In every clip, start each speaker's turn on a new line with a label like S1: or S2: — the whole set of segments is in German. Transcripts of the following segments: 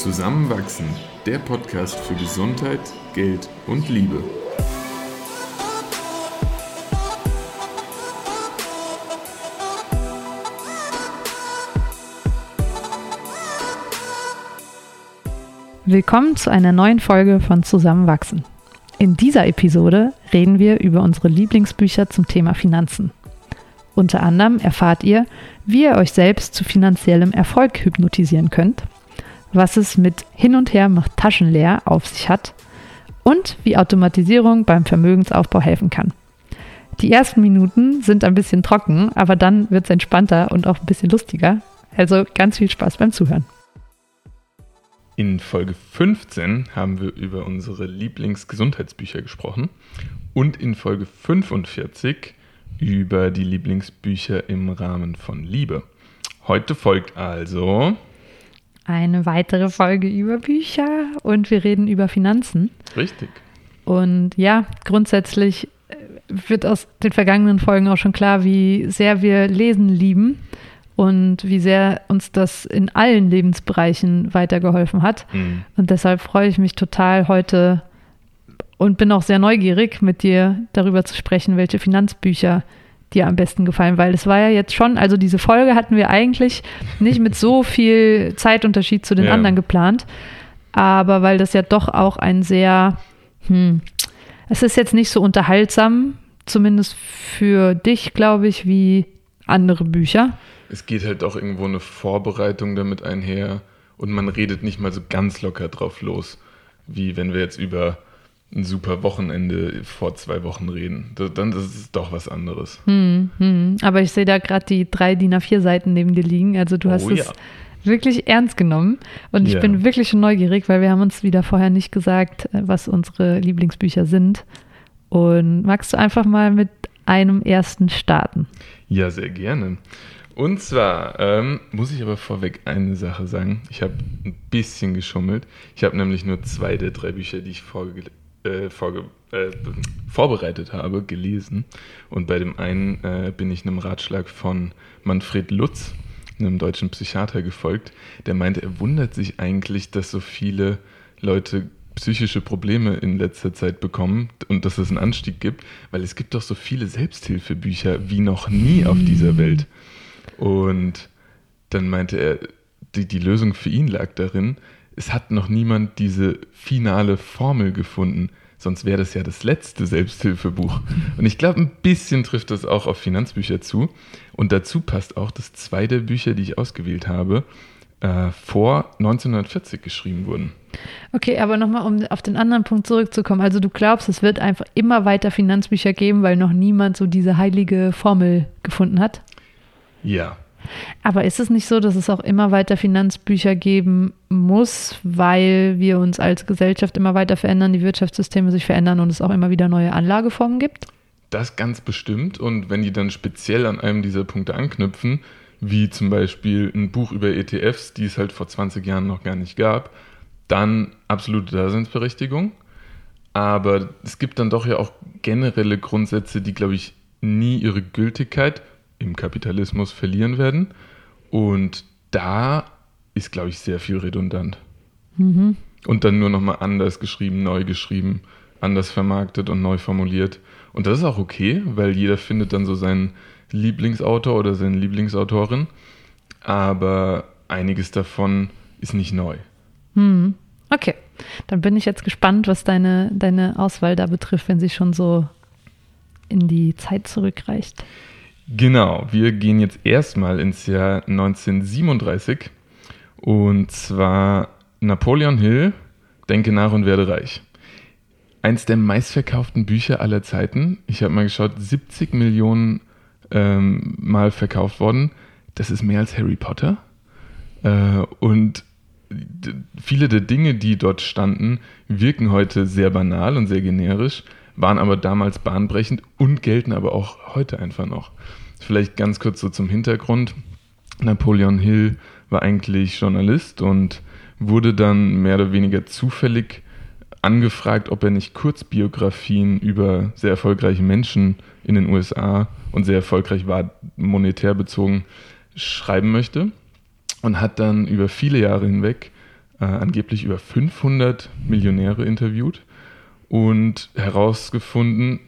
S1: Zusammenwachsen, der Podcast für Gesundheit, Geld und Liebe.
S2: Willkommen zu einer neuen Folge von Zusammenwachsen. In dieser Episode reden wir über unsere Lieblingsbücher zum Thema Finanzen. Unter anderem erfahrt ihr, wie ihr euch selbst zu finanziellem Erfolg hypnotisieren könnt, was es mit Hin und Her macht Taschen leer auf sich hat und wie Automatisierung beim Vermögensaufbau helfen kann. Die ersten Minuten sind ein bisschen trocken, aber dann wird es entspannter und auch ein bisschen lustiger. Also ganz viel Spaß beim Zuhören.
S1: In Folge 15 haben wir über unsere Lieblingsgesundheitsbücher gesprochen und in Folge 45 über die Lieblingsbücher im Rahmen von Liebe. Heute folgt also
S2: eine weitere Folge über Bücher und wir reden über Finanzen.
S1: Richtig.
S2: Und ja, grundsätzlich äh, wird aus den vergangenen Folgen auch schon klar, wie sehr wir Lesen lieben und wie sehr uns das in allen Lebensbereichen weitergeholfen hat. Mhm. Und deshalb freue ich mich total heute und bin auch sehr neugierig, mit dir darüber zu sprechen, welche Finanzbücher dir am besten gefallen, weil es war ja jetzt schon, also diese Folge hatten wir eigentlich nicht mit so viel Zeitunterschied zu den ja. anderen geplant, aber weil das ja doch auch ein sehr, hm, es ist jetzt nicht so unterhaltsam, zumindest für dich, glaube ich, wie andere Bücher.
S1: Es geht halt auch irgendwo eine Vorbereitung damit einher und man redet nicht mal so ganz locker drauf los, wie wenn wir jetzt über ein super Wochenende vor zwei Wochen reden. dann ist es doch was anderes.
S2: Hm, hm. Aber ich sehe da gerade die drei DIN A4 Seiten neben dir liegen. Also du hast oh, es ja. wirklich ernst genommen. Und ich ja. bin wirklich schon neugierig, weil wir haben uns wieder vorher nicht gesagt, äh, was unsere Lieblingsbücher sind. Und magst du einfach mal mit einem ersten starten?
S1: Ja, sehr gerne. Und zwar ähm, muss ich aber vorweg eine Sache sagen. Ich habe ein bisschen geschummelt. Ich habe nämlich nur zwei der drei Bücher, die ich vorgelegt äh, vorge äh, vorbereitet habe, gelesen. Und bei dem einen äh, bin ich einem Ratschlag von Manfred Lutz, einem deutschen Psychiater, gefolgt. Der meinte, er wundert sich eigentlich, dass so viele Leute psychische Probleme in letzter Zeit bekommen und dass es einen Anstieg gibt, weil es gibt doch so viele Selbsthilfebücher wie noch nie auf dieser Welt. Und dann meinte er, die, die Lösung für ihn lag darin, es hat noch niemand diese finale Formel gefunden. Sonst wäre das ja das letzte Selbsthilfebuch. Und ich glaube, ein bisschen trifft das auch auf Finanzbücher zu. Und dazu passt auch, dass zwei der Bücher, die ich ausgewählt habe, äh, vor 1940 geschrieben wurden.
S2: Okay, aber nochmal, um auf den anderen Punkt zurückzukommen. Also du glaubst, es wird einfach immer weiter Finanzbücher geben, weil noch niemand so diese heilige Formel gefunden hat?
S1: Ja,
S2: aber ist es nicht so, dass es auch immer weiter Finanzbücher geben muss, weil wir uns als Gesellschaft immer weiter verändern, die Wirtschaftssysteme sich verändern und es auch immer wieder neue Anlageformen gibt?
S1: Das ganz bestimmt. Und wenn die dann speziell an einem dieser Punkte anknüpfen, wie zum Beispiel ein Buch über ETFs, die es halt vor 20 Jahren noch gar nicht gab, dann absolute Daseinsberechtigung. Aber es gibt dann doch ja auch generelle Grundsätze, die, glaube ich, nie ihre Gültigkeit im Kapitalismus verlieren werden. Und da ist, glaube ich, sehr viel redundant. Mhm. Und dann nur nochmal anders geschrieben, neu geschrieben, anders vermarktet und neu formuliert. Und das ist auch okay, weil jeder findet dann so seinen Lieblingsautor oder seine Lieblingsautorin. Aber einiges davon ist nicht neu.
S2: Mhm. Okay, dann bin ich jetzt gespannt, was deine, deine Auswahl da betrifft, wenn sie schon so in die Zeit zurückreicht.
S1: Genau, wir gehen jetzt erstmal ins Jahr 1937 und zwar Napoleon Hill, Denke nach und werde reich. Eins der meistverkauften Bücher aller Zeiten. Ich habe mal geschaut, 70 Millionen ähm, Mal verkauft worden. Das ist mehr als Harry Potter. Äh, und viele der Dinge, die dort standen, wirken heute sehr banal und sehr generisch, waren aber damals bahnbrechend und gelten aber auch heute einfach noch. Vielleicht ganz kurz so zum Hintergrund. Napoleon Hill war eigentlich Journalist und wurde dann mehr oder weniger zufällig angefragt, ob er nicht Kurzbiografien über sehr erfolgreiche Menschen in den USA und sehr erfolgreich war, monetär bezogen, schreiben möchte. Und hat dann über viele Jahre hinweg äh, angeblich über 500 Millionäre interviewt und herausgefunden,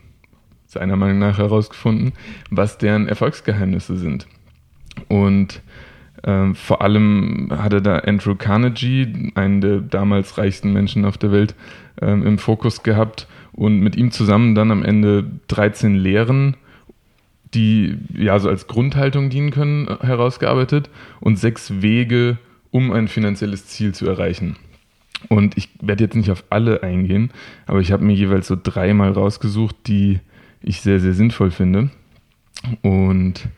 S1: seiner Meinung nach herausgefunden, was deren Erfolgsgeheimnisse sind. Und ähm, vor allem hatte da Andrew Carnegie, einen der damals reichsten Menschen auf der Welt, ähm, im Fokus gehabt und mit ihm zusammen dann am Ende 13 Lehren, die ja so als Grundhaltung dienen können, herausgearbeitet und sechs Wege, um ein finanzielles Ziel zu erreichen. Und ich werde jetzt nicht auf alle eingehen, aber ich habe mir jeweils so dreimal rausgesucht, die ich sehr, sehr sinnvoll finde. Und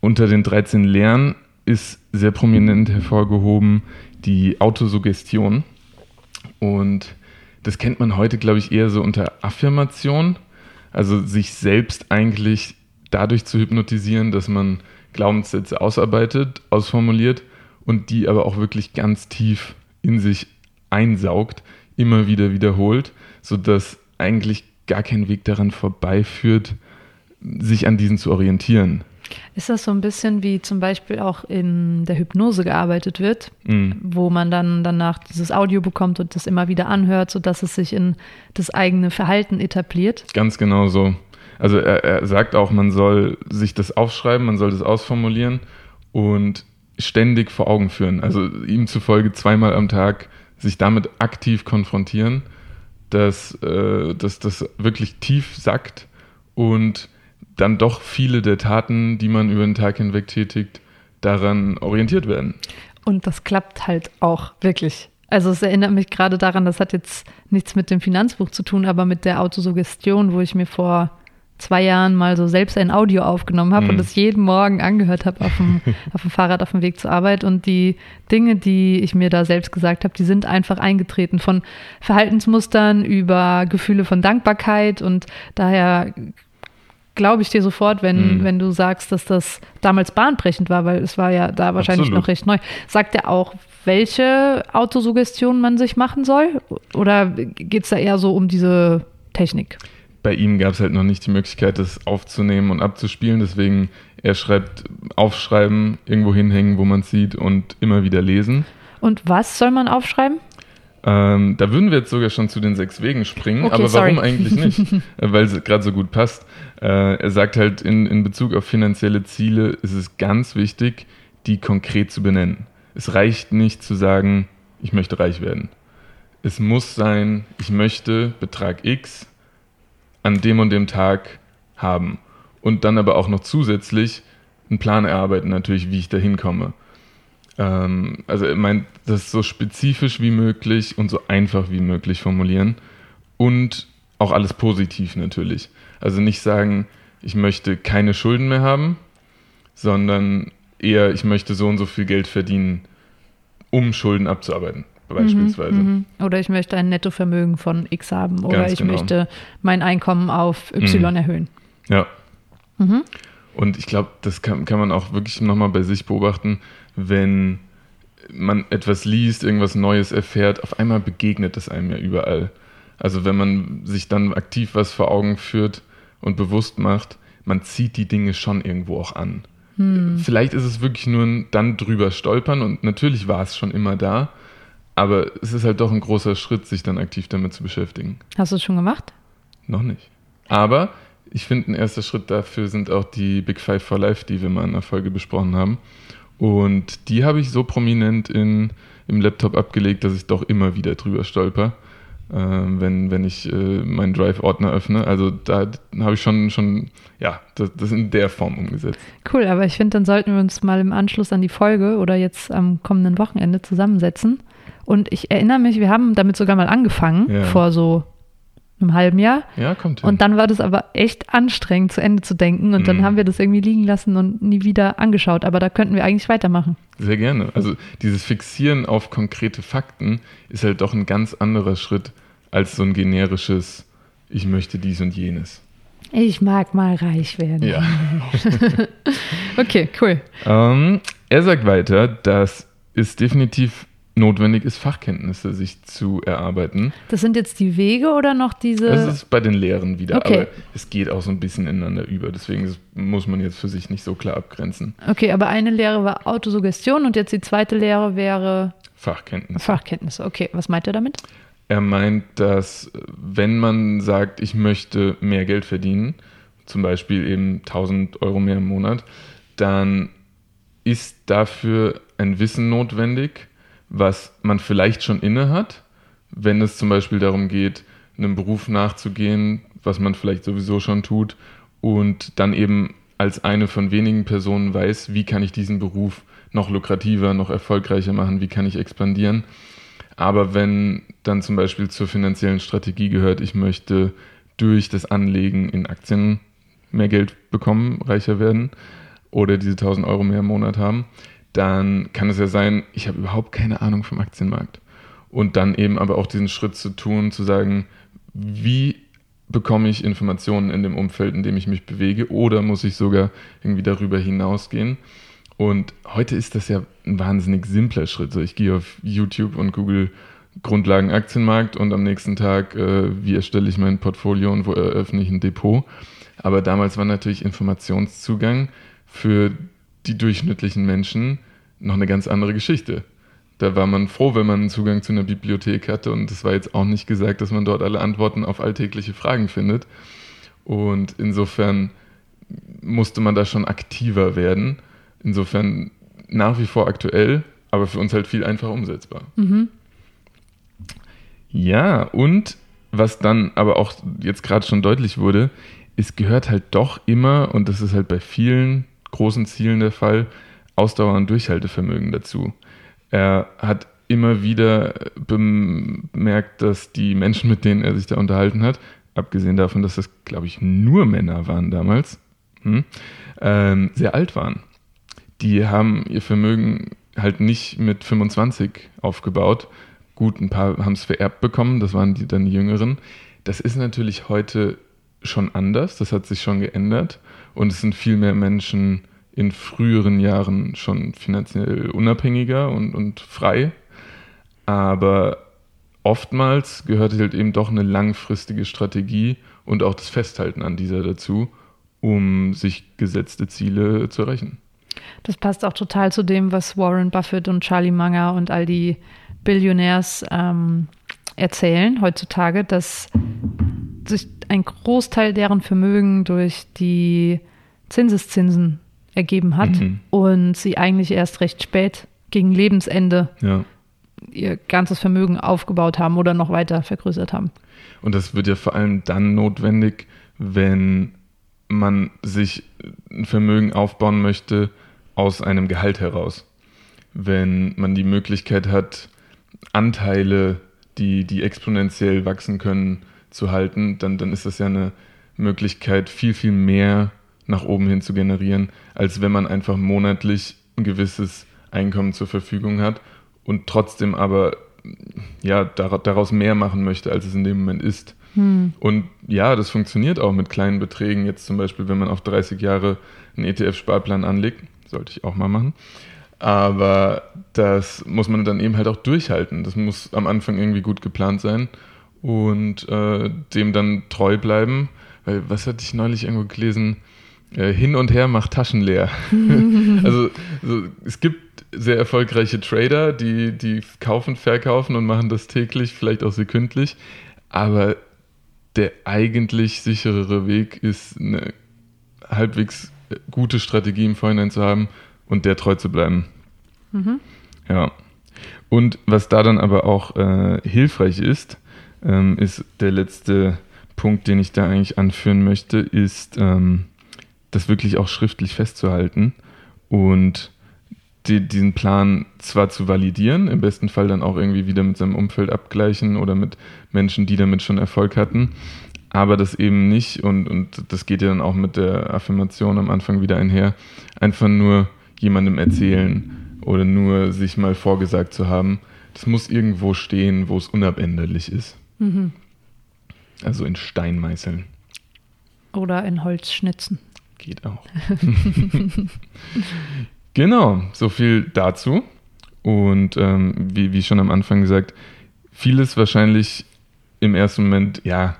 S1: unter den 13 Lehren ist sehr prominent hervorgehoben die Autosuggestion. Und das kennt man heute, glaube ich, eher so unter Affirmation. Also sich selbst eigentlich dadurch zu hypnotisieren, dass man Glaubenssätze ausarbeitet, ausformuliert und die aber auch wirklich ganz tief in sich einsaugt, immer wieder wiederholt, sodass eigentlich gar kein Weg daran vorbeiführt, sich an diesen zu orientieren.
S2: Ist das so ein bisschen wie zum Beispiel auch in der Hypnose gearbeitet wird, mm. wo man dann danach dieses Audio bekommt und das immer wieder anhört, sodass es sich in das eigene Verhalten etabliert?
S1: Ganz genau so. Also er, er sagt auch, man soll sich das aufschreiben, man soll das ausformulieren und ständig vor Augen führen. Also ihm zufolge zweimal am Tag sich damit aktiv konfrontieren, dass, äh, dass das wirklich tief sackt und dann doch viele der Taten, die man über den Tag hinweg tätigt, daran orientiert werden.
S2: Und das klappt halt auch wirklich. Also es erinnert mich gerade daran, das hat jetzt nichts mit dem Finanzbuch zu tun, aber mit der Autosuggestion, wo ich mir vor zwei Jahren mal so selbst ein Audio aufgenommen habe mhm. und es jeden Morgen angehört habe auf dem, auf dem Fahrrad auf dem Weg zur Arbeit. Und die Dinge, die ich mir da selbst gesagt habe, die sind einfach eingetreten von Verhaltensmustern über Gefühle von Dankbarkeit und daher glaube ich dir sofort, wenn, mhm. wenn du sagst, dass das damals bahnbrechend war, weil es war ja da wahrscheinlich Absolut. noch recht neu. Sagt er auch, welche Autosuggestion man sich machen soll? Oder geht es da eher so um diese Technik?
S1: Bei ihm gab es halt noch nicht die Möglichkeit, das aufzunehmen und abzuspielen. Deswegen, er schreibt, aufschreiben, irgendwo hinhängen, wo man es sieht und immer wieder lesen.
S2: Und was soll man aufschreiben?
S1: Ähm, da würden wir jetzt sogar schon zu den sechs Wegen springen, okay, aber sorry. warum eigentlich nicht? Äh, weil es gerade so gut passt. Äh, er sagt halt, in, in Bezug auf finanzielle Ziele ist es ganz wichtig, die konkret zu benennen. Es reicht nicht zu sagen, ich möchte reich werden. Es muss sein, ich möchte Betrag X an dem und dem Tag haben. Und dann aber auch noch zusätzlich einen Plan erarbeiten, natürlich, wie ich da hinkomme. Ähm, also er meint, das so spezifisch wie möglich und so einfach wie möglich formulieren und auch alles positiv natürlich. Also nicht sagen, ich möchte keine Schulden mehr haben, sondern eher, ich möchte so und so viel Geld verdienen, um Schulden abzuarbeiten, beispielsweise. Mhm,
S2: mh. Oder ich möchte ein Nettovermögen von X haben oder Ganz ich genau. möchte mein Einkommen auf Y mhm. erhöhen.
S1: Ja. Mhm. Und ich glaube, das kann, kann man auch wirklich nochmal bei sich beobachten wenn man etwas liest, irgendwas Neues erfährt, auf einmal begegnet es einem ja überall. Also wenn man sich dann aktiv was vor Augen führt und bewusst macht, man zieht die Dinge schon irgendwo auch an. Hm. Vielleicht ist es wirklich nur ein dann drüber stolpern und natürlich war es schon immer da, aber es ist halt doch ein großer Schritt, sich dann aktiv damit zu beschäftigen.
S2: Hast du es schon gemacht?
S1: Noch nicht. Aber ich finde, ein erster Schritt dafür sind auch die Big Five for Life, die wir mal in der Folge besprochen haben. Und die habe ich so prominent in, im Laptop abgelegt, dass ich doch immer wieder drüber stolper, äh, wenn, wenn ich äh, meinen Drive-Ordner öffne. Also da habe ich schon, schon ja, das, das in der Form umgesetzt.
S2: Cool, aber ich finde, dann sollten wir uns mal im Anschluss an die Folge oder jetzt am kommenden Wochenende zusammensetzen. Und ich erinnere mich, wir haben damit sogar mal angefangen, ja. vor so einem halben Jahr.
S1: Ja, kommt
S2: hin. Und dann war das aber echt anstrengend, zu Ende zu denken. Und dann mhm. haben wir das irgendwie liegen lassen und nie wieder angeschaut. Aber da könnten wir eigentlich weitermachen.
S1: Sehr gerne. Also dieses Fixieren auf konkrete Fakten ist halt doch ein ganz anderer Schritt als so ein generisches, ich möchte dies und jenes.
S2: Ich mag mal reich werden.
S1: Ja.
S2: okay, cool.
S1: Ähm, er sagt weiter, dass es definitiv notwendig ist, Fachkenntnisse sich zu erarbeiten.
S2: Das sind jetzt die Wege oder noch diese?
S1: Das ist bei den Lehren wieder, okay. aber es geht auch so ein bisschen ineinander über. Deswegen muss man jetzt für sich nicht so klar abgrenzen.
S2: Okay, aber eine Lehre war Autosuggestion und jetzt die zweite Lehre wäre
S1: Fachkenntnisse.
S2: Fachkenntnisse, okay. Was meint er damit?
S1: Er meint, dass wenn man sagt, ich möchte mehr Geld verdienen, zum Beispiel eben 1000 Euro mehr im Monat, dann ist dafür ein Wissen notwendig, was man vielleicht schon inne hat, wenn es zum Beispiel darum geht, einem Beruf nachzugehen, was man vielleicht sowieso schon tut und dann eben als eine von wenigen Personen weiß, wie kann ich diesen Beruf noch lukrativer, noch erfolgreicher machen, wie kann ich expandieren. Aber wenn dann zum Beispiel zur finanziellen Strategie gehört, ich möchte durch das Anlegen in Aktien mehr Geld bekommen, reicher werden oder diese 1000 Euro mehr im Monat haben, dann kann es ja sein, ich habe überhaupt keine Ahnung vom Aktienmarkt. Und dann eben aber auch diesen Schritt zu tun, zu sagen, wie bekomme ich Informationen in dem Umfeld, in dem ich mich bewege, oder muss ich sogar irgendwie darüber hinausgehen? Und heute ist das ja ein wahnsinnig simpler Schritt. So, ich gehe auf YouTube und google Grundlagen Aktienmarkt und am nächsten Tag, äh, wie erstelle ich mein Portfolio und wo eröffne ich ein Depot. Aber damals war natürlich Informationszugang für die durchschnittlichen Menschen noch eine ganz andere Geschichte. Da war man froh, wenn man Zugang zu einer Bibliothek hatte und es war jetzt auch nicht gesagt, dass man dort alle Antworten auf alltägliche Fragen findet. Und insofern musste man da schon aktiver werden. Insofern nach wie vor aktuell, aber für uns halt viel einfacher umsetzbar. Mhm. Ja, und was dann aber auch jetzt gerade schon deutlich wurde, es gehört halt doch immer, und das ist halt bei vielen großen Zielen der Fall, Ausdauer und Durchhaltevermögen dazu. Er hat immer wieder bemerkt, dass die Menschen, mit denen er sich da unterhalten hat, abgesehen davon, dass das, glaube ich, nur Männer waren damals, hm, ähm, sehr alt waren. Die haben ihr Vermögen halt nicht mit 25 aufgebaut. Gut, ein paar haben es vererbt bekommen, das waren die, dann die Jüngeren. Das ist natürlich heute schon anders, das hat sich schon geändert und es sind viel mehr Menschen in früheren Jahren schon finanziell unabhängiger und, und frei. Aber oftmals gehört halt eben doch eine langfristige Strategie und auch das Festhalten an dieser dazu, um sich gesetzte Ziele zu erreichen.
S2: Das passt auch total zu dem, was Warren Buffett und Charlie Munger und all die Billionärs ähm, erzählen heutzutage, dass sich ein Großteil deren Vermögen durch die Zinseszinsen ergeben hat mhm. und sie eigentlich erst recht spät gegen Lebensende ja. ihr ganzes Vermögen aufgebaut haben oder noch weiter vergrößert haben.
S1: Und das wird ja vor allem dann notwendig, wenn man sich ein Vermögen aufbauen möchte aus einem Gehalt heraus. Wenn man die Möglichkeit hat, Anteile, die, die exponentiell wachsen können, zu halten, dann, dann ist das ja eine Möglichkeit, viel, viel mehr nach oben hin zu generieren, als wenn man einfach monatlich ein gewisses Einkommen zur Verfügung hat und trotzdem aber ja, daraus mehr machen möchte, als es in dem Moment ist. Hm. Und ja, das funktioniert auch mit kleinen Beträgen. Jetzt zum Beispiel, wenn man auf 30 Jahre einen ETF-Sparplan anlegt, sollte ich auch mal machen. Aber das muss man dann eben halt auch durchhalten. Das muss am Anfang irgendwie gut geplant sein und äh, dem dann treu bleiben. Weil, was hatte ich neulich irgendwo gelesen? Äh, hin und her macht Taschen leer. also so, es gibt sehr erfolgreiche Trader, die, die kaufen, verkaufen und machen das täglich, vielleicht auch sekündlich. Aber der eigentlich sicherere Weg ist, eine halbwegs gute Strategie im Vorhinein zu haben und der treu zu bleiben. Mhm. Ja. Und was da dann aber auch äh, hilfreich ist, ähm, ist der letzte Punkt, den ich da eigentlich anführen möchte, ist, ähm, das wirklich auch schriftlich festzuhalten und die, diesen Plan zwar zu validieren, im besten Fall dann auch irgendwie wieder mit seinem Umfeld abgleichen oder mit Menschen, die damit schon Erfolg hatten, aber das eben nicht, und, und das geht ja dann auch mit der Affirmation am Anfang wieder einher, einfach nur jemandem erzählen oder nur sich mal vorgesagt zu haben. Das muss irgendwo stehen, wo es unabänderlich ist. Mhm. Also in Stein meißeln.
S2: Oder in Holz schnitzen.
S1: Geht auch. genau, so viel dazu. Und ähm, wie, wie schon am Anfang gesagt, vieles wahrscheinlich im ersten Moment, ja,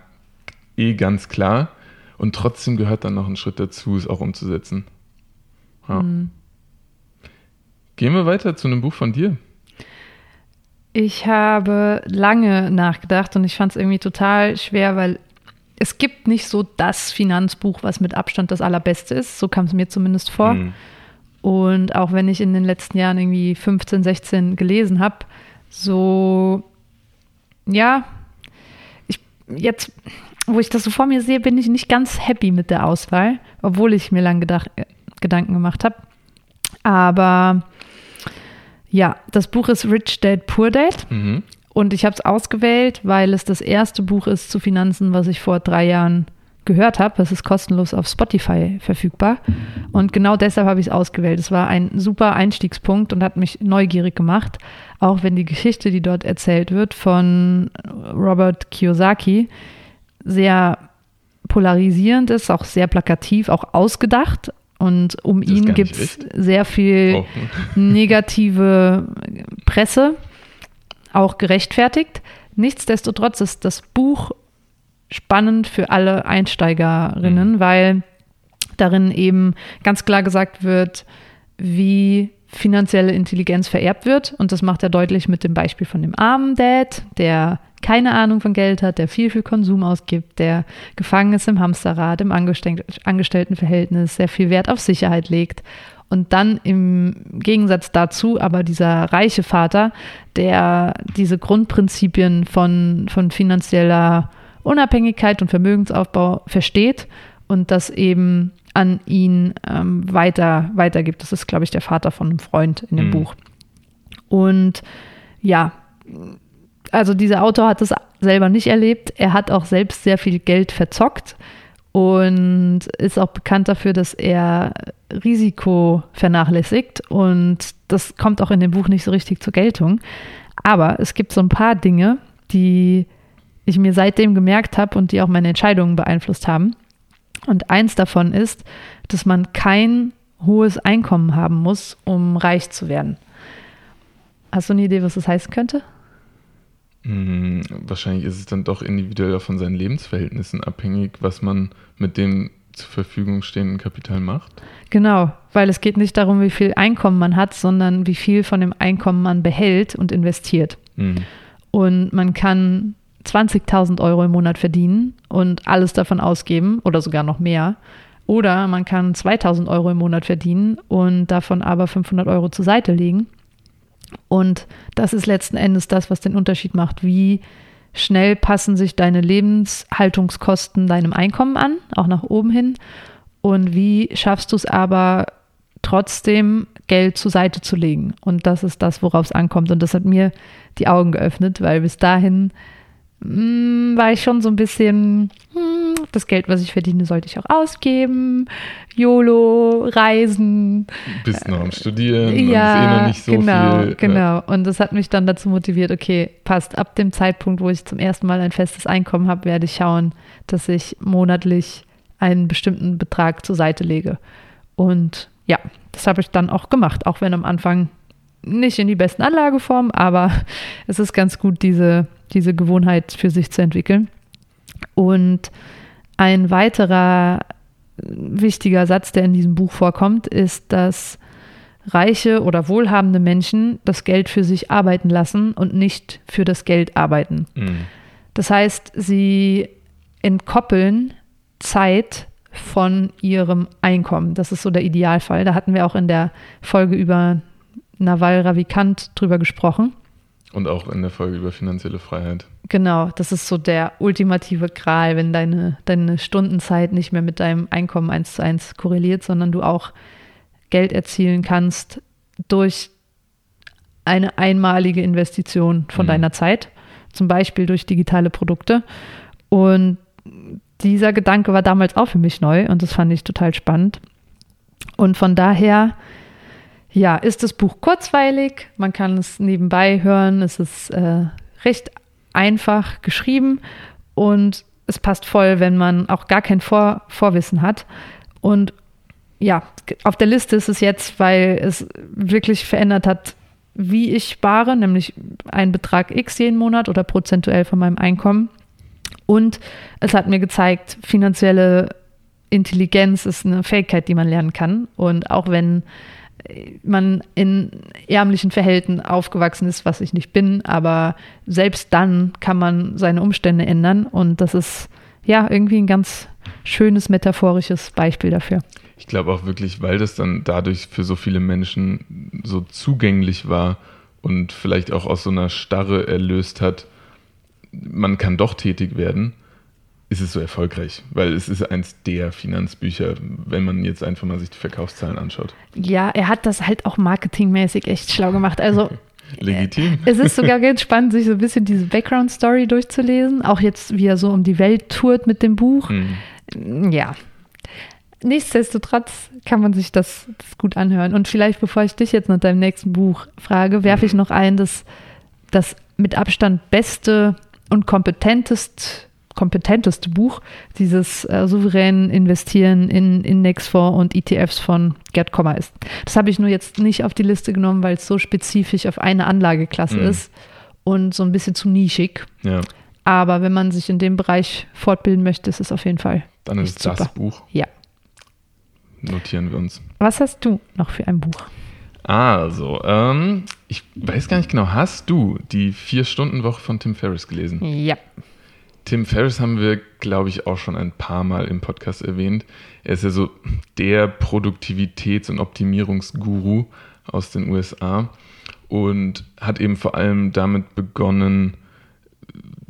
S1: eh ganz klar. Und trotzdem gehört dann noch ein Schritt dazu, es auch umzusetzen. Ja. Mhm. Gehen wir weiter zu einem Buch von dir.
S2: Ich habe lange nachgedacht und ich fand es irgendwie total schwer, weil es gibt nicht so das Finanzbuch, was mit Abstand das allerbeste ist. So kam es mir zumindest vor. Mhm. Und auch wenn ich in den letzten Jahren irgendwie 15, 16 gelesen habe, so, ja, ich jetzt, wo ich das so vor mir sehe, bin ich nicht ganz happy mit der Auswahl, obwohl ich mir lange gedacht, äh, Gedanken gemacht habe. Aber ja, das Buch ist Rich Dad Poor Dad. Mhm. Und ich habe es ausgewählt, weil es das erste Buch ist zu Finanzen, was ich vor drei Jahren gehört habe. Es ist kostenlos auf Spotify verfügbar. Und genau deshalb habe ich es ausgewählt. Es war ein super Einstiegspunkt und hat mich neugierig gemacht. Auch wenn die Geschichte, die dort erzählt wird, von Robert Kiyosaki sehr polarisierend ist, auch sehr plakativ, auch ausgedacht. Und um ihn gibt es sehr viel oh. negative Presse, auch gerechtfertigt. Nichtsdestotrotz ist das Buch spannend für alle Einsteigerinnen, mhm. weil darin eben ganz klar gesagt wird, wie finanzielle Intelligenz vererbt wird. Und das macht er deutlich mit dem Beispiel von dem armen Dad, der keine Ahnung von Geld hat, der viel, viel Konsum ausgibt, der gefangen ist im Hamsterrad, im Angestelltenverhältnis, sehr viel Wert auf Sicherheit legt. Und dann im Gegensatz dazu aber dieser reiche Vater, der diese Grundprinzipien von, von finanzieller Unabhängigkeit und Vermögensaufbau versteht und das eben an ihn ähm, weiter, weitergibt. Das ist, glaube ich, der Vater von einem Freund in dem mhm. Buch. Und ja, also dieser Autor hat es selber nicht erlebt. Er hat auch selbst sehr viel Geld verzockt und ist auch bekannt dafür, dass er Risiko vernachlässigt. Und das kommt auch in dem Buch nicht so richtig zur Geltung. Aber es gibt so ein paar Dinge, die ich mir seitdem gemerkt habe und die auch meine Entscheidungen beeinflusst haben. Und eins davon ist, dass man kein hohes Einkommen haben muss, um reich zu werden. Hast du eine Idee, was das heißen könnte?
S1: Hm, wahrscheinlich ist es dann doch individuell von seinen Lebensverhältnissen abhängig, was man mit dem zur Verfügung stehenden Kapital macht.
S2: Genau, weil es geht nicht darum, wie viel Einkommen man hat, sondern wie viel von dem Einkommen man behält und investiert. Mhm. Und man kann 20.000 Euro im Monat verdienen und alles davon ausgeben oder sogar noch mehr. Oder man kann 2.000 Euro im Monat verdienen und davon aber 500 Euro zur Seite legen und das ist letzten Endes das, was den Unterschied macht. Wie schnell passen sich deine Lebenshaltungskosten deinem Einkommen an, auch nach oben hin? Und wie schaffst du es aber trotzdem, Geld zur Seite zu legen? Und das ist das, worauf es ankommt. Und das hat mir die Augen geöffnet, weil bis dahin mh, hm, war ich schon so ein bisschen, hm, das Geld, was ich verdiene, sollte ich auch ausgeben. YOLO, Reisen.
S1: Bist noch am Studieren,
S2: ja, ist eh noch nicht so genau, viel. Genau, und das hat mich dann dazu motiviert, okay, passt, ab dem Zeitpunkt, wo ich zum ersten Mal ein festes Einkommen habe, werde ich schauen, dass ich monatlich einen bestimmten Betrag zur Seite lege. Und ja, das habe ich dann auch gemacht, auch wenn am Anfang nicht in die besten Anlageformen, aber es ist ganz gut, diese, diese Gewohnheit für sich zu entwickeln. Und ein weiterer wichtiger Satz, der in diesem Buch vorkommt, ist, dass reiche oder wohlhabende Menschen das Geld für sich arbeiten lassen und nicht für das Geld arbeiten. Mhm. Das heißt, sie entkoppeln Zeit von ihrem Einkommen. Das ist so der Idealfall. Da hatten wir auch in der Folge über Naval Ravikant drüber gesprochen.
S1: Und auch in der Folge über finanzielle Freiheit.
S2: Genau, das ist so der ultimative Gral, wenn deine, deine Stundenzeit nicht mehr mit deinem Einkommen eins zu eins korreliert, sondern du auch Geld erzielen kannst durch eine einmalige Investition von mhm. deiner Zeit, zum Beispiel durch digitale Produkte. Und dieser Gedanke war damals auch für mich neu und das fand ich total spannend. Und von daher ja, ist das Buch kurzweilig, man kann es nebenbei hören, es ist äh, recht einfach geschrieben und es passt voll, wenn man auch gar kein Vor Vorwissen hat. Und ja, auf der Liste ist es jetzt, weil es wirklich verändert hat, wie ich spare, nämlich einen Betrag X jeden Monat oder prozentuell von meinem Einkommen. Und es hat mir gezeigt, finanzielle Intelligenz ist eine Fähigkeit, die man lernen kann. Und auch wenn man in ärmlichen Verhältnissen aufgewachsen ist, was ich nicht bin, aber selbst dann kann man seine Umstände ändern und das ist ja irgendwie ein ganz schönes metaphorisches Beispiel dafür.
S1: Ich glaube auch wirklich, weil das dann dadurch für so viele Menschen so zugänglich war und vielleicht auch aus so einer Starre erlöst hat, man kann doch tätig werden, ist es so erfolgreich, weil es ist eins der Finanzbücher, wenn man jetzt einfach mal sich die Verkaufszahlen anschaut.
S2: Ja, er hat das halt auch marketingmäßig echt schlau gemacht. Also
S1: Legitim.
S2: Es ist sogar ganz spannend, sich so ein bisschen diese Background-Story durchzulesen. Auch jetzt, wie er so um die Welt tourt mit dem Buch. Mhm. Ja. Nichtsdestotrotz kann man sich das, das, gut anhören. Und vielleicht, bevor ich dich jetzt nach deinem nächsten Buch frage, werfe ich mhm. noch ein, dass das mit Abstand beste und kompetentest kompetenteste Buch, dieses äh, souveränen Investieren in Indexfonds und ETFs von Gerd Kommer ist. Das habe ich nur jetzt nicht auf die Liste genommen, weil es so spezifisch auf eine Anlageklasse mhm. ist und so ein bisschen zu nischig.
S1: Ja.
S2: Aber wenn man sich in dem Bereich fortbilden möchte, ist es auf jeden Fall.
S1: Dann ist super. das Buch.
S2: Ja.
S1: Notieren wir uns.
S2: Was hast du noch für ein Buch?
S1: Also, ähm, ich weiß gar nicht genau, hast du die Vier-Stunden-Woche von Tim Ferriss gelesen?
S2: Ja.
S1: Tim Ferriss haben wir, glaube ich, auch schon ein paar Mal im Podcast erwähnt. Er ist ja so der Produktivitäts- und Optimierungsguru aus den USA und hat eben vor allem damit begonnen,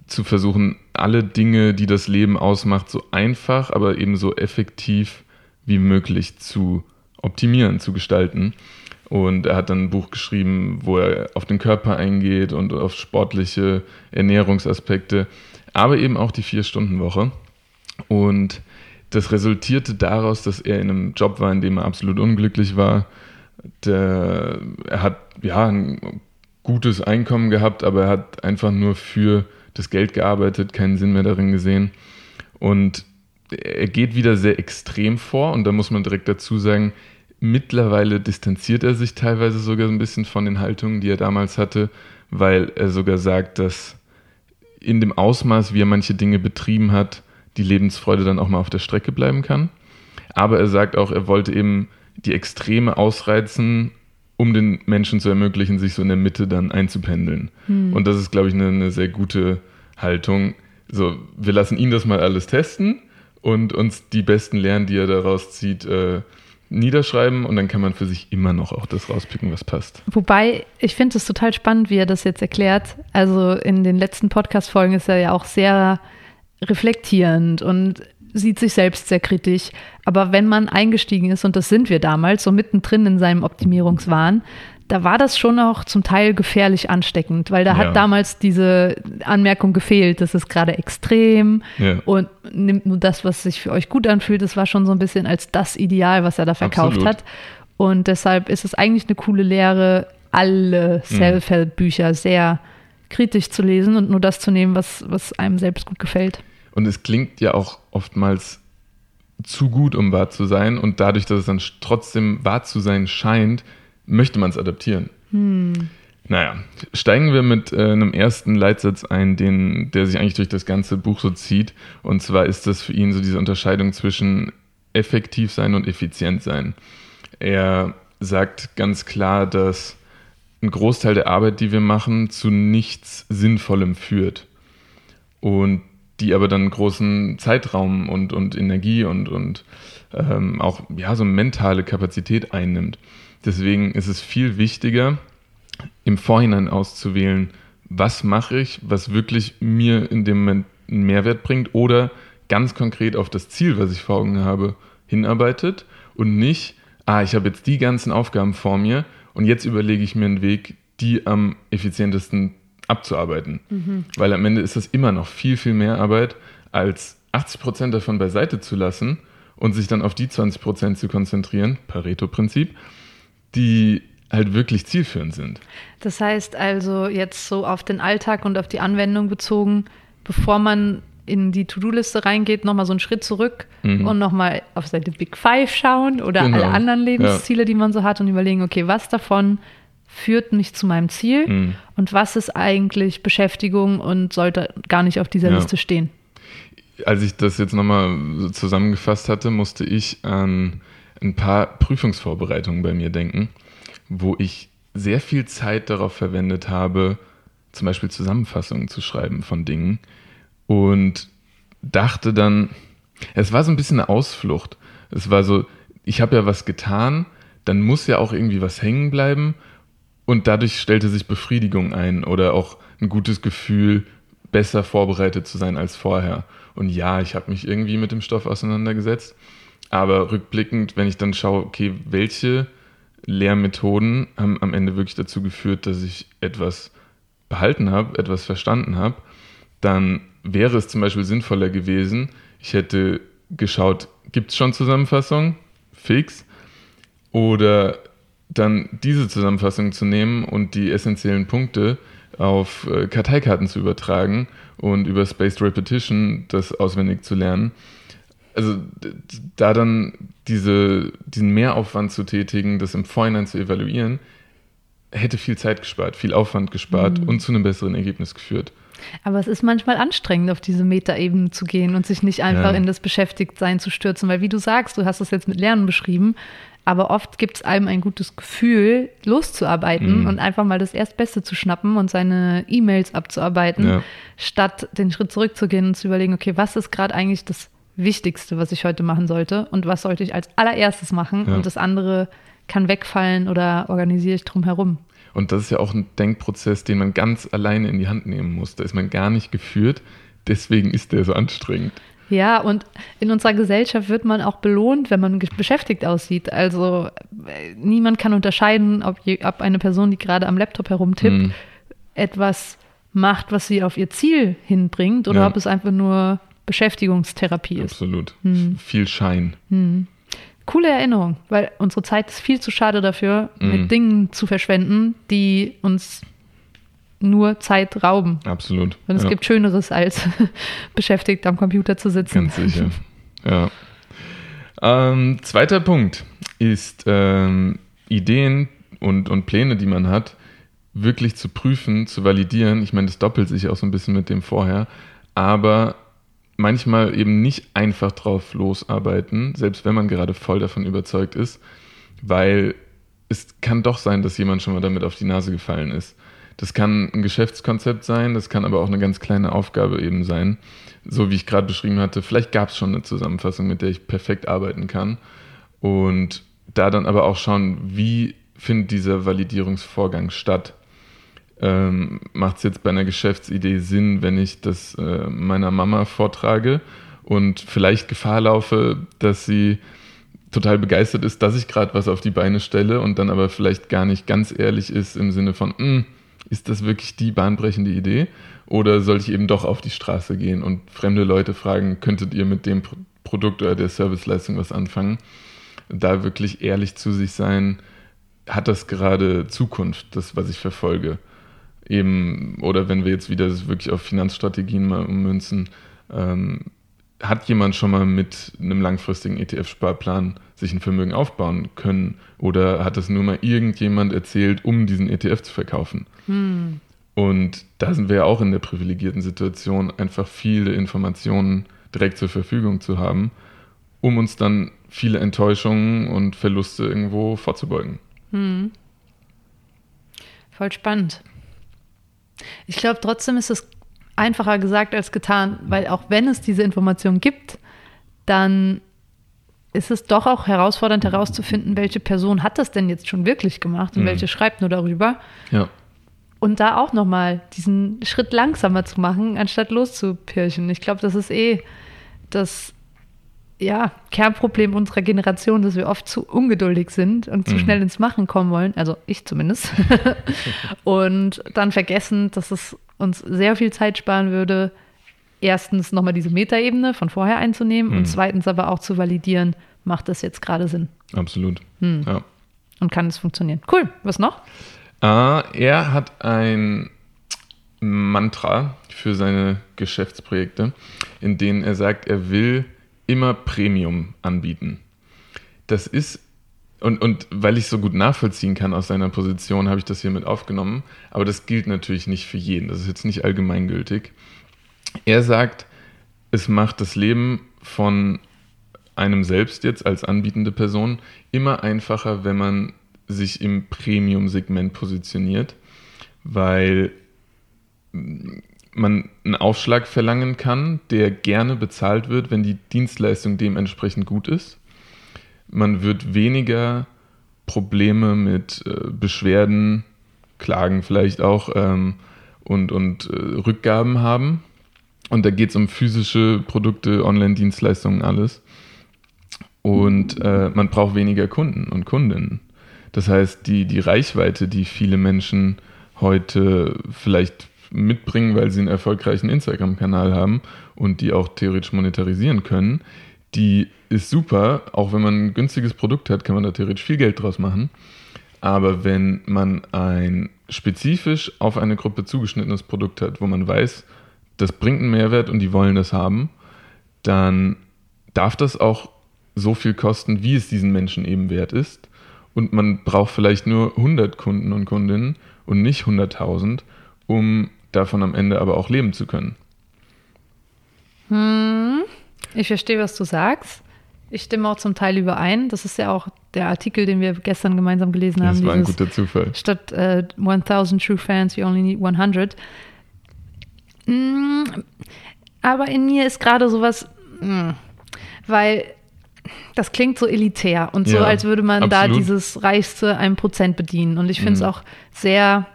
S1: zu versuchen, alle Dinge, die das Leben ausmacht, so einfach, aber eben so effektiv wie möglich zu optimieren, zu gestalten. Und er hat dann ein Buch geschrieben, wo er auf den Körper eingeht und auf sportliche Ernährungsaspekte aber eben auch die Vier-Stunden-Woche. Und das resultierte daraus, dass er in einem Job war, in dem er absolut unglücklich war. Der, er hat ja ein gutes Einkommen gehabt, aber er hat einfach nur für das Geld gearbeitet, keinen Sinn mehr darin gesehen. Und er geht wieder sehr extrem vor und da muss man direkt dazu sagen, mittlerweile distanziert er sich teilweise sogar ein bisschen von den Haltungen, die er damals hatte, weil er sogar sagt, dass in dem Ausmaß, wie er manche Dinge betrieben hat, die Lebensfreude dann auch mal auf der Strecke bleiben kann. Aber er sagt auch, er wollte eben die Extreme ausreizen, um den Menschen zu ermöglichen, sich so in der Mitte dann einzupendeln. Hm. Und das ist, glaube ich, eine, eine, sehr gute Haltung. So, wir lassen ihn das mal alles testen und uns die besten Lernen, die er daraus zieht, äh, niederschreiben und dann kann man für sich immer noch auch das rauspicken, was passt.
S2: Wobei, ich finde es total spannend, wie er das jetzt erklärt. Also in den letzten Podcast-Folgen ist er ja auch sehr reflektierend und sieht sich selbst sehr kritisch. Aber wenn man eingestiegen ist, und das sind wir damals, so mittendrin in seinem Optimierungswahn, da war das schon auch zum Teil gefährlich ansteckend, weil da ja. hat damals diese Anmerkung gefehlt, das ist gerade extrem ja. und nimmt nur das, was sich für euch gut anfühlt. Das war schon so ein bisschen als das Ideal, was er da verkauft Absolut. hat. Und deshalb ist es eigentlich eine coole Lehre, alle mhm. Self-Help-Bücher sehr kritisch zu lesen und nur das zu nehmen, was, was einem selbst gut gefällt.
S1: Und es klingt ja auch oftmals zu gut, um wahr zu sein. Und dadurch, dass es dann trotzdem wahr zu sein scheint, möchte man es adaptieren. Hm. Naja, steigen wir mit äh, einem ersten Leitsatz ein, den, der sich eigentlich durch das ganze Buch so zieht. Und zwar ist das für ihn so diese Unterscheidung zwischen effektiv sein und effizient sein. Er sagt ganz klar, dass ein Großteil der Arbeit, die wir machen, zu nichts Sinnvollem führt. Und die aber dann großen Zeitraum und, und Energie und, und ähm, auch ja, so mentale Kapazität einnimmt. Deswegen ist es viel wichtiger, im Vorhinein auszuwählen, was mache ich, was wirklich mir in dem Moment einen Mehrwert bringt oder ganz konkret auf das Ziel, was ich vor Augen habe, hinarbeitet und nicht, ah, ich habe jetzt die ganzen Aufgaben vor mir und jetzt überlege ich mir einen Weg, die am effizientesten abzuarbeiten. Mhm. Weil am Ende ist das immer noch viel, viel mehr Arbeit, als 80 Prozent davon beiseite zu lassen und sich dann auf die 20 Prozent zu konzentrieren, Pareto-Prinzip, die halt wirklich zielführend sind.
S2: Das heißt also jetzt so auf den Alltag und auf die Anwendung bezogen, bevor man in die To-Do-Liste reingeht, nochmal so einen Schritt zurück mhm. und nochmal auf seine Big Five schauen oder genau. alle anderen Lebensziele, ja. die man so hat und überlegen, okay, was davon führt mich zu meinem Ziel mhm. und was ist eigentlich Beschäftigung und sollte gar nicht auf dieser ja. Liste stehen.
S1: Als ich das jetzt nochmal zusammengefasst hatte, musste ich an ein paar Prüfungsvorbereitungen bei mir denken. wo ich sehr viel Zeit darauf verwendet habe, zum Beispiel Zusammenfassungen zu schreiben von Dingen und dachte dann, es war so ein bisschen eine Ausflucht. Es war so, ich habe ja was getan, dann muss ja auch irgendwie was hängen bleiben und dadurch stellte sich Befriedigung ein oder auch ein gutes Gefühl, besser vorbereitet zu sein als vorher. Und ja, ich habe mich irgendwie mit dem Stoff auseinandergesetzt, aber rückblickend, wenn ich dann schaue, okay, welche Lehrmethoden haben am Ende wirklich dazu geführt, dass ich etwas behalten habe, etwas verstanden habe, dann wäre es zum Beispiel sinnvoller gewesen, ich hätte geschaut, gibt es schon Zusammenfassungen? Fix. Oder dann diese Zusammenfassung zu nehmen und die essentiellen Punkte auf äh, Karteikarten zu übertragen und über Spaced Repetition das auswendig zu lernen. Also da dann diese, diesen Mehraufwand zu tätigen, das im Vorhinein zu evaluieren, hätte viel Zeit gespart, viel Aufwand gespart mhm. und zu einem besseren Ergebnis geführt.
S2: Aber es ist manchmal anstrengend, auf diese Metaebene zu gehen und sich nicht einfach ja. in das Beschäftigtsein zu stürzen, weil wie du sagst, du hast es jetzt mit Lernen beschrieben, aber oft gibt es einem ein gutes Gefühl, loszuarbeiten mhm. und einfach mal das Erstbeste zu schnappen und seine E-Mails abzuarbeiten, ja. statt den Schritt zurückzugehen und zu überlegen, okay, was ist gerade eigentlich das Wichtigste, was ich heute machen sollte und was sollte ich als allererstes machen ja. und das andere kann wegfallen oder organisiere ich drum herum.
S1: Und das ist ja auch ein Denkprozess, den man ganz alleine in die Hand nehmen muss. Da ist man gar nicht geführt, deswegen ist der so anstrengend.
S2: Ja, und in unserer Gesellschaft wird man auch belohnt, wenn man beschäftigt aussieht. Also äh, niemand kann unterscheiden, ob, je, ob eine Person, die gerade am Laptop herumtippt, mhm. etwas macht, was sie auf ihr Ziel hinbringt, oder ja. ob es einfach nur Beschäftigungstherapie ist.
S1: Absolut. Mhm. Viel Schein. Mhm.
S2: Coole Erinnerung, weil unsere Zeit ist viel zu schade dafür, mit mhm. Dingen zu verschwenden, die uns nur Zeit rauben.
S1: Absolut.
S2: Und es ja. gibt Schöneres, als beschäftigt am Computer zu sitzen.
S1: Ganz sicher. Ja. Ähm, zweiter Punkt ist ähm, Ideen und, und Pläne, die man hat, wirklich zu prüfen, zu validieren. Ich meine, das doppelt sich auch so ein bisschen mit dem vorher, aber manchmal eben nicht einfach drauf losarbeiten, selbst wenn man gerade voll davon überzeugt ist, weil es kann doch sein, dass jemand schon mal damit auf die Nase gefallen ist. Das kann ein Geschäftskonzept sein, das kann aber auch eine ganz kleine Aufgabe eben sein. So wie ich gerade beschrieben hatte, vielleicht gab es schon eine Zusammenfassung, mit der ich perfekt arbeiten kann. Und da dann aber auch schauen, wie findet dieser Validierungsvorgang statt. Ähm, Macht es jetzt bei einer Geschäftsidee Sinn, wenn ich das äh, meiner Mama vortrage und vielleicht Gefahr laufe, dass sie total begeistert ist, dass ich gerade was auf die Beine stelle und dann aber vielleicht gar nicht ganz ehrlich ist im Sinne von, hm, ist das wirklich die bahnbrechende Idee? Oder soll ich eben doch auf die Straße gehen und fremde Leute fragen, könntet ihr mit dem Produkt oder der Serviceleistung was anfangen? Da wirklich ehrlich zu sich sein, hat das gerade Zukunft, das, was ich verfolge? Eben, oder wenn wir jetzt wieder das wirklich auf Finanzstrategien mal ummünzen, ähm, hat jemand schon mal mit einem langfristigen ETF-Sparplan sich ein Vermögen aufbauen können? Oder hat es nur mal irgendjemand erzählt, um diesen ETF zu verkaufen? Hm. Und da sind wir ja auch in der privilegierten Situation, einfach viele Informationen direkt zur Verfügung zu haben, um uns dann viele Enttäuschungen und Verluste irgendwo vorzubeugen. Hm.
S2: Voll spannend. Ich glaube, trotzdem ist es einfacher gesagt als getan, weil auch wenn es diese Information gibt, dann ist es doch auch herausfordernd herauszufinden, welche Person hat das denn jetzt schon wirklich gemacht und mhm. welche schreibt nur darüber.
S1: Ja.
S2: Und da auch nochmal diesen Schritt langsamer zu machen, anstatt loszupirchen. Ich glaube, das ist eh das ja, Kernproblem unserer Generation, dass wir oft zu ungeduldig sind und zu mhm. schnell ins Machen kommen wollen. Also ich zumindest. und dann vergessen, dass es uns sehr viel Zeit sparen würde, erstens nochmal diese Metaebene von vorher einzunehmen mhm. und zweitens aber auch zu validieren, macht das jetzt gerade Sinn.
S1: Absolut. Mhm. Ja.
S2: Und kann es funktionieren. Cool. Was noch?
S1: Uh, er hat ein Mantra für seine Geschäftsprojekte, in denen er sagt, er will immer Premium anbieten. Das ist und, und weil ich so gut nachvollziehen kann aus seiner Position, habe ich das hier mit aufgenommen. Aber das gilt natürlich nicht für jeden. Das ist jetzt nicht allgemeingültig. Er sagt, es macht das Leben von einem selbst jetzt als anbietende Person immer einfacher, wenn man sich im Premium-Segment positioniert, weil man einen Aufschlag verlangen kann, der gerne bezahlt wird, wenn die Dienstleistung dementsprechend gut ist. Man wird weniger Probleme mit äh, Beschwerden, Klagen vielleicht auch ähm, und, und äh, Rückgaben haben. Und da geht es um physische Produkte, Online-Dienstleistungen, alles. Und äh, man braucht weniger Kunden und Kundinnen. Das heißt, die, die Reichweite, die viele Menschen heute vielleicht mitbringen, weil sie einen erfolgreichen Instagram-Kanal haben und die auch theoretisch monetarisieren können, die ist super. Auch wenn man ein günstiges Produkt hat, kann man da theoretisch viel Geld draus machen. Aber wenn man ein spezifisch auf eine Gruppe zugeschnittenes Produkt hat, wo man weiß, das bringt einen Mehrwert und die wollen das haben, dann darf das auch so viel kosten, wie es diesen Menschen eben wert ist. Und man braucht vielleicht nur 100 Kunden und Kundinnen und nicht 100.000, um davon am Ende aber auch leben zu können.
S2: Hm, ich verstehe, was du sagst. Ich stimme auch zum Teil überein. Das ist ja auch der Artikel, den wir gestern gemeinsam gelesen haben.
S1: Das war ein guter Zufall.
S2: Statt äh, 1000 True Fans, you only need 100. Mm, aber in mir ist gerade sowas, mm, weil das klingt so elitär und so, ja, als würde man absolut. da dieses reichste 1% bedienen. Und ich finde es mhm. auch sehr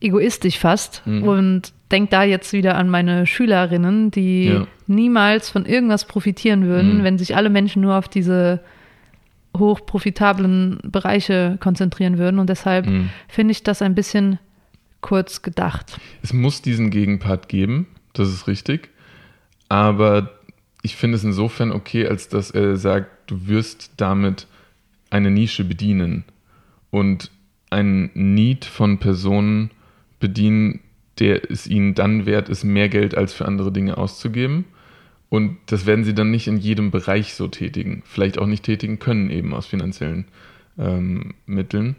S2: egoistisch fast mhm. und denke da jetzt wieder an meine Schülerinnen, die ja. niemals von irgendwas profitieren würden, mhm. wenn sich alle Menschen nur auf diese hochprofitablen Bereiche konzentrieren würden. Und deshalb mhm. finde ich das ein bisschen kurz gedacht.
S1: Es muss diesen Gegenpart geben, das ist richtig. Aber ich finde es insofern okay, als dass er sagt, du wirst damit eine Nische bedienen und ein Need von Personen bedienen, der es ihnen dann wert ist, mehr Geld als für andere Dinge auszugeben. Und das werden sie dann nicht in jedem Bereich so tätigen. Vielleicht auch nicht tätigen können, eben aus finanziellen ähm, Mitteln.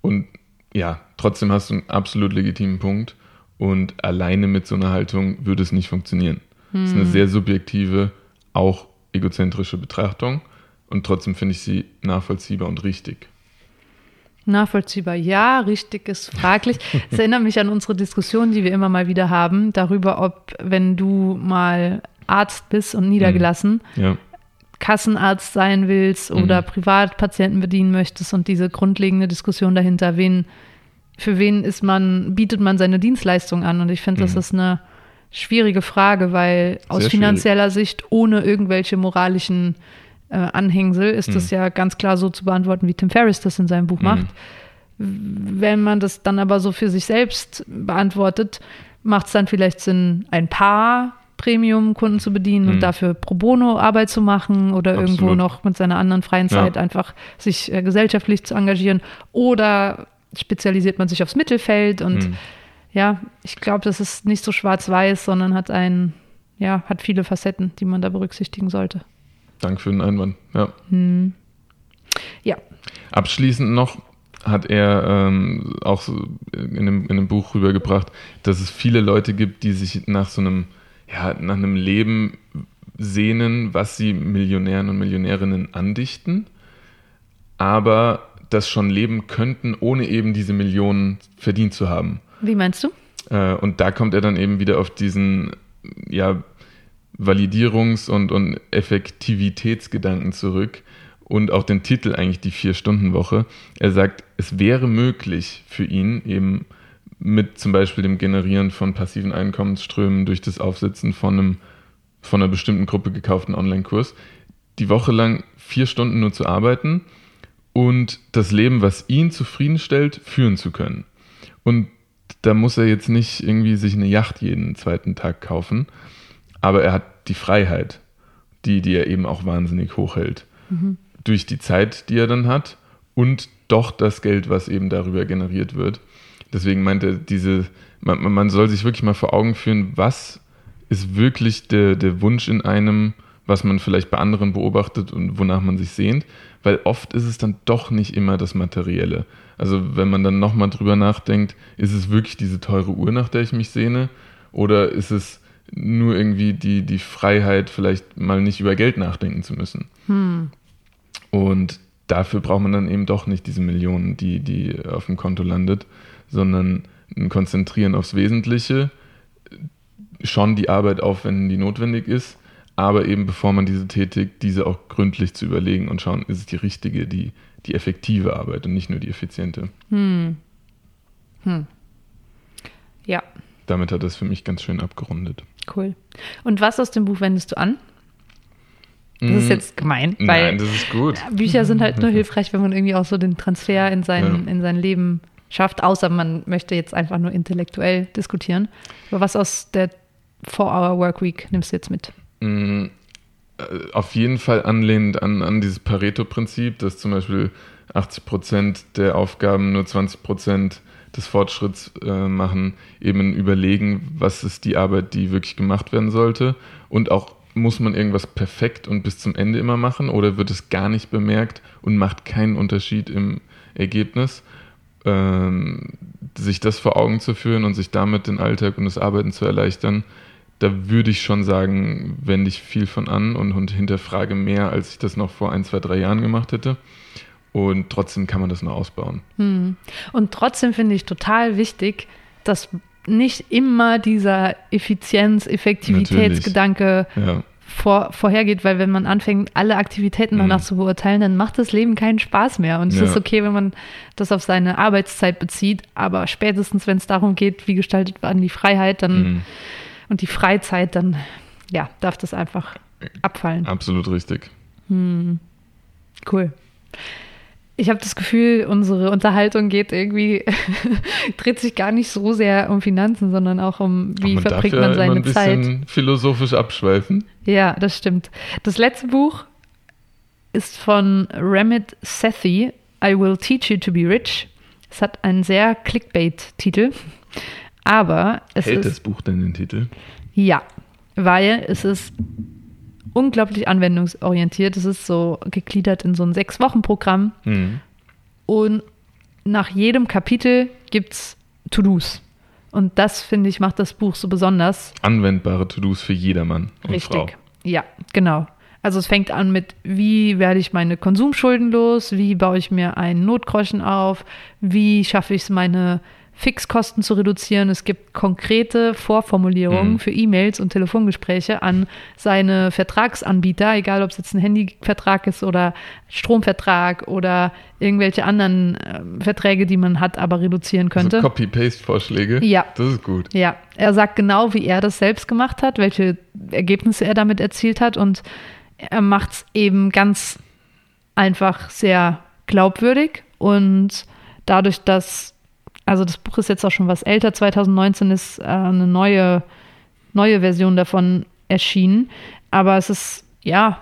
S1: Und ja, trotzdem hast du einen absolut legitimen Punkt. Und alleine mit so einer Haltung würde es nicht funktionieren. Hm. Das ist eine hm. sehr subjektive, auch egozentrische Betrachtung. Und trotzdem finde ich sie nachvollziehbar und richtig.
S2: Nachvollziehbar, ja, richtig ist fraglich. Es erinnert mich an unsere Diskussion, die wir immer mal wieder haben, darüber, ob, wenn du mal Arzt bist und niedergelassen,
S1: mhm. ja.
S2: Kassenarzt sein willst oder mhm. Privatpatienten bedienen möchtest und diese grundlegende Diskussion dahinter, wen, für wen ist man, bietet man seine Dienstleistung an? Und ich finde, mhm. das ist eine schwierige Frage, weil Sehr aus finanzieller schwierig. Sicht ohne irgendwelche moralischen äh, Anhängsel ist mhm. das ja ganz klar so zu beantworten, wie Tim Ferriss das in seinem Buch mhm. macht. Wenn man das dann aber so für sich selbst beantwortet, macht es dann vielleicht Sinn, ein paar Premium-Kunden zu bedienen mhm. und dafür pro bono Arbeit zu machen oder Absolut. irgendwo noch mit seiner anderen freien Zeit ja. einfach sich äh, gesellschaftlich zu engagieren oder spezialisiert man sich aufs Mittelfeld und mhm. ja, ich glaube, das ist nicht so schwarz-weiß, sondern hat ein, ja, hat viele Facetten, die man da berücksichtigen sollte.
S1: Danke für den Einwand. Ja.
S2: Hm. Ja.
S1: Abschließend noch hat er ähm, auch so in einem, in einem Buch rübergebracht, dass es viele Leute gibt, die sich nach so einem, ja, nach einem Leben sehnen, was sie Millionären und Millionärinnen andichten, aber das schon leben könnten, ohne eben diese Millionen verdient zu haben.
S2: Wie meinst du?
S1: Äh, und da kommt er dann eben wieder auf diesen, ja, Validierungs- und, und Effektivitätsgedanken zurück und auch den Titel eigentlich die Vier-Stunden-Woche. Er sagt, es wäre möglich für ihn eben mit zum Beispiel dem Generieren von passiven Einkommensströmen durch das Aufsetzen von einem von einer bestimmten Gruppe gekauften Online-Kurs, die Woche lang vier Stunden nur zu arbeiten und das Leben, was ihn zufriedenstellt, führen zu können. Und da muss er jetzt nicht irgendwie sich eine Yacht jeden zweiten Tag kaufen, aber er hat die Freiheit, die, die er eben auch wahnsinnig hochhält. Mhm. Durch die Zeit, die er dann hat und doch das Geld, was eben darüber generiert wird. Deswegen meint er, diese, man, man soll sich wirklich mal vor Augen führen, was ist wirklich der, der Wunsch in einem, was man vielleicht bei anderen beobachtet und wonach man sich sehnt, weil oft ist es dann doch nicht immer das Materielle. Also wenn man dann nochmal drüber nachdenkt, ist es wirklich diese teure Uhr, nach der ich mich sehne, oder ist es nur irgendwie die, die Freiheit, vielleicht mal nicht über Geld nachdenken zu müssen.
S2: Hm.
S1: Und dafür braucht man dann eben doch nicht diese Millionen, die, die auf dem Konto landet, sondern ein Konzentrieren aufs Wesentliche, schon die Arbeit aufwenden, die notwendig ist, aber eben bevor man diese tätigt, diese auch gründlich zu überlegen und schauen, ist es die richtige, die, die effektive Arbeit und nicht nur die effiziente.
S2: Hm. Hm. Ja,
S1: Damit hat das für mich ganz schön abgerundet.
S2: Cool. Und was aus dem Buch wendest du an? Das ist
S1: Mm,
S2: jetzt gemein, weil
S1: Nein, das ist gut.
S2: Bücher sind halt nur hilfreich, wenn man irgendwie auch so den Transfer in sein,
S1: Ja.
S2: in sein Leben schafft, außer man möchte jetzt einfach nur intellektuell diskutieren. Aber was aus der 4-Hour-Workweek nimmst du jetzt mit?
S1: Mm, äh, Auf jeden Fall anlehnend an, an dieses Pareto-Prinzip, dass zum Beispiel 80 Prozent der Aufgaben nur 20 Prozent des Fortschritts äh, machen, eben Überlegen, was ist die Arbeit, die wirklich gemacht werden sollte und auch muss man irgendwas perfekt und bis zum Ende immer machen oder wird es gar nicht bemerkt und macht keinen Unterschied im Ergebnis? Ähm, sich das vor Augen zu führen und sich damit den Alltag und das Arbeiten zu erleichtern, da würde ich schon sagen, wende ich viel von an und, und hinterfrage mehr, als ich das noch vor ein, zwei, drei Jahren gemacht hätte. Und trotzdem kann man das noch ausbauen.
S2: Hm. Und trotzdem finde ich total wichtig, dass nicht immer dieser Effizienz-, Effektivitätsgedanke
S1: Ja,
S2: vor, vorhergeht, weil wenn man anfängt, alle Aktivitäten danach
S1: Mhm.
S2: zu beurteilen, dann macht das Leben keinen Spaß mehr. Und es
S1: Ja.
S2: ist okay, wenn man das auf seine Arbeitszeit bezieht, aber spätestens, wenn es darum geht, wie gestaltet man die Freiheit dann
S1: mhm.
S2: und die Freizeit, dann ja, darf das einfach abfallen.
S1: absolut richtig.
S2: Cool. Ich habe das Gefühl, unsere Unterhaltung geht irgendwie, dreht sich gar nicht so sehr um Finanzen, sondern auch um, wie
S1: man
S2: verbringt man
S1: immer
S2: seine
S1: ein
S2: Zeit.
S1: bisschen philosophisch abschweifen.
S2: Ja, das stimmt. Das letzte Buch ist von Ramit Sethi, I Will Teach You to Be Rich. Es hat einen sehr Clickbait-Titel, aber es
S1: Hält
S2: ist
S1: das Buch denn den Titel?
S2: ja, weil es ist unglaublich anwendungsorientiert. Es ist so gegliedert in so ein Sechs-Wochen-Programm
S1: Mhm.
S2: und nach jedem Kapitel gibt es To-Dos. Und das, finde ich, macht das Buch so besonders.
S1: Anwendbare To-Dos für jedermann und
S2: Richtig.
S1: Frau.
S2: Ja, genau. Also es fängt an mit, wie werde ich meine Konsumschulden los, wie baue ich mir einen Notgroschen auf, wie schaffe ich es, meine Fixkosten zu reduzieren. Es gibt konkrete Vorformulierungen
S1: Mhm.
S2: für E-Mails und Telefongespräche an seine Vertragsanbieter, egal ob es jetzt ein Handyvertrag ist oder Stromvertrag oder irgendwelche anderen ähm, Verträge, die man hat, aber reduzieren könnte.
S1: Also Copy-Paste-Vorschläge.
S2: Ja.
S1: Das ist gut.
S2: Ja, er sagt genau, wie er das selbst gemacht hat, welche Ergebnisse er damit erzielt hat und er macht es eben ganz einfach sehr glaubwürdig und dadurch, dass, also das Buch ist jetzt auch schon was älter, 2019 ist äh, eine neue, neue Version davon erschienen, aber es ist ja